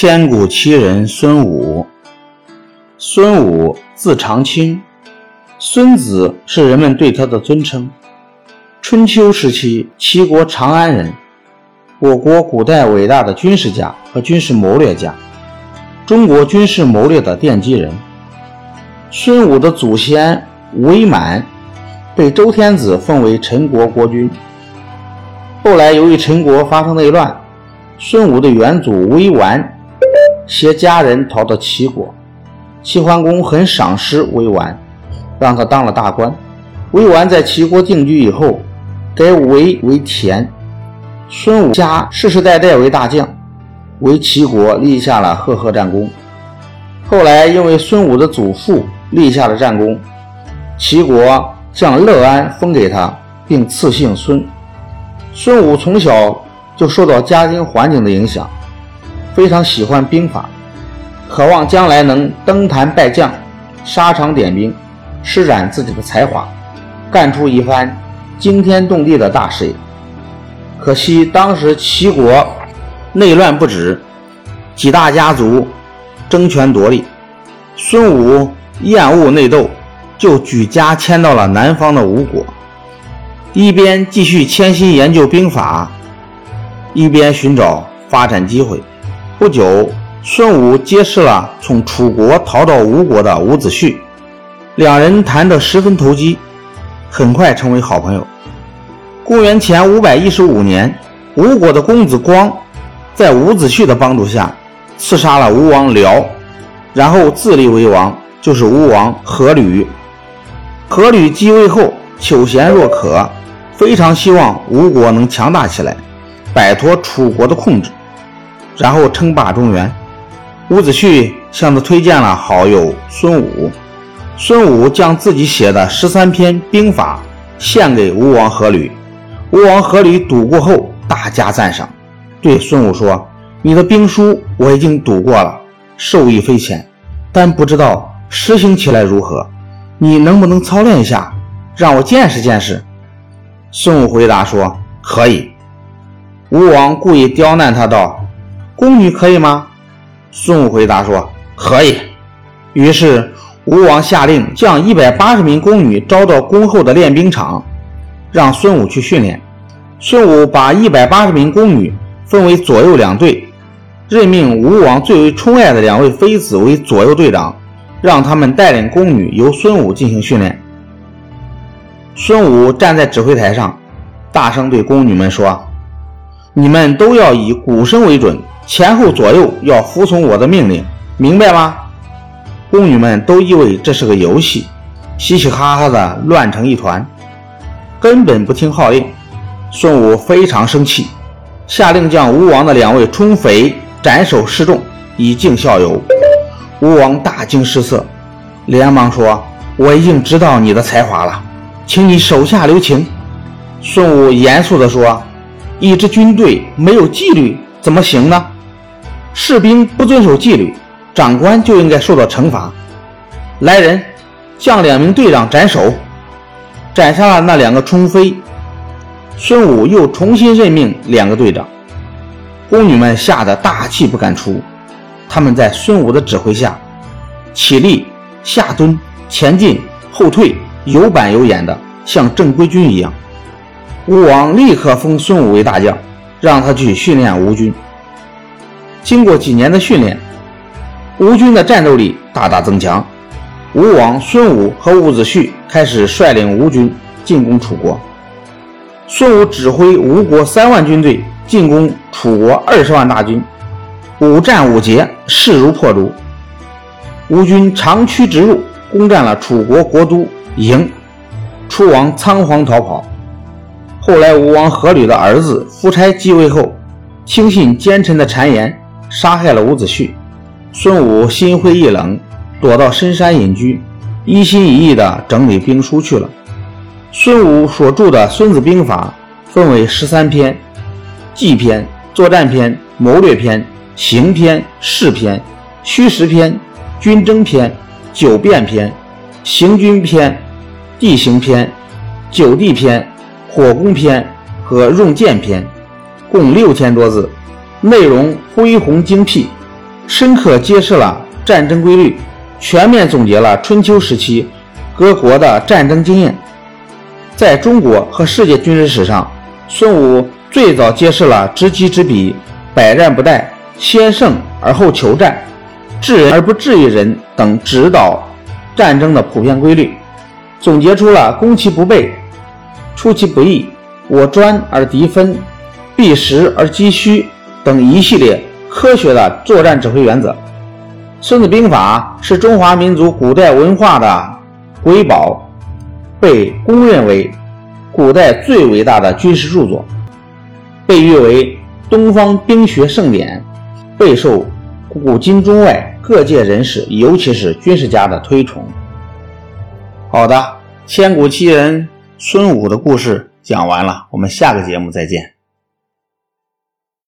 千古奇人孙武。孙武字长卿，孙子是人们对他的尊称。春秋时期，齐国长安人，我国古代伟大的军事家和军事谋略家，中国军事谋略的奠基人。孙武的祖先韦满被周天子封为陈国国君。后来由于陈国发生内乱，孙武的元祖韦完。携家人逃到齐国，齐桓公很赏识魏完，让他当了大官。魏完在齐国定居以后，改魏为田。孙武家世世代代为大将，为齐国立下了赫赫战功。后来因为孙武的祖父立下了战功，齐国将乐安封给他，并赐姓孙。孙武从小就受到家庭环境的影响。非常喜欢兵法，渴望将来能登坛拜将，沙场点兵，施展自己的才华，干出一番惊天动地的大事业。可惜当时齐国内乱不止，几大家族争权夺利，孙武厌恶内斗，就举家迁到了南方的吴国，一边继续潜心研究兵法，一边寻找发展机会。不久，孙武结识了从楚国逃到吴国的伍子胥，两人谈得十分投机，很快成为好朋友。公元前五百一十五年，吴国的公子光在伍子胥的帮助下刺杀了吴王僚，然后自立为王，就是吴王阖闾。阖闾继位后，求贤若渴，非常希望吴国能强大起来，摆脱楚国的控制。然后称霸中原，伍子胥向他推荐了好友孙武。孙武将自己写的十三篇兵法献给吴王阖闾。吴王阖闾读过后大加赞赏，对孙武说：“你的兵书我已经读过了，受益匪浅，但不知道实行起来如何。你能不能操练一下，让我见识见识？”孙武回答说：“可以。”吴王故意刁难他道。宫女可以吗？孙武回答说：“可以。”于是吴王下令将一百八十名宫女招到宫后的练兵场，让孙武去训练。孙武把一百八十名宫女分为左右两队，任命吴王最为宠爱的两位妃子为左右队长，让他们带领宫女由孙武进行训练。孙武站在指挥台上，大声对宫女们说：“你们都要以鼓声为准。”前后左右要服从我的命令，明白吗？宫女们都以为这是个游戏，嘻嘻哈哈的乱成一团，根本不听号令。孙武非常生气，下令将吴王的两位冲匪斩首示众，以儆效尤。吴王大惊失色，连忙说：“我已经知道你的才华了，请你手下留情。”孙武严肃地说：“一支军队没有纪律怎么行呢？”士兵不遵守纪律，长官就应该受到惩罚。来人，将两名队长斩首，斩杀了那两个冲妃。孙武又重新任命两个队长。宫女们吓得大气不敢出，他们在孙武的指挥下，起立、下蹲、前进、后退，有板有眼的，像正规军一样。吴王立刻封孙武为大将，让他去训练吴军。经过几年的训练，吴军的战斗力大大增强。吴王孙武和伍子胥开始率领吴军进攻楚国。孙武指挥吴国三万军队进攻楚国二十万大军，五战五捷，势如破竹。吴军长驱直入，攻占了楚国国都郢，楚王仓皇逃跑。后来，吴王阖闾的儿子夫差继位后，轻信奸臣的谗言。杀害了伍子胥，孙武心灰意冷，躲到深山隐居，一心一意地整理兵书去了。孙武所著的《孙子兵法》分为十三篇：计篇、作战篇、谋略篇、行篇、事篇、虚实篇、军争篇、九变篇、行军篇、地形篇、九地篇、火攻篇和用剑篇，共六千多字。内容恢宏精辟，深刻揭示了战争规律，全面总结了春秋时期各国的战争经验。在中国和世界军事史上，孙武最早揭示了知己知彼、百战不殆、先胜而后求战、治人而不治于人等指导战争的普遍规律，总结出了攻其不备、出其不意、我专而敌分、避实而击虚等一系列科学的作战指挥原则。《孙子兵法》是中华民族古代文化的瑰宝。被公认为古代最伟大的军事著作，被誉为东方兵学盛典，备受古今中外各界人士，尤其是军事家的推崇。好的，千古奇人孙武的故事讲完了，我们下个节目再见。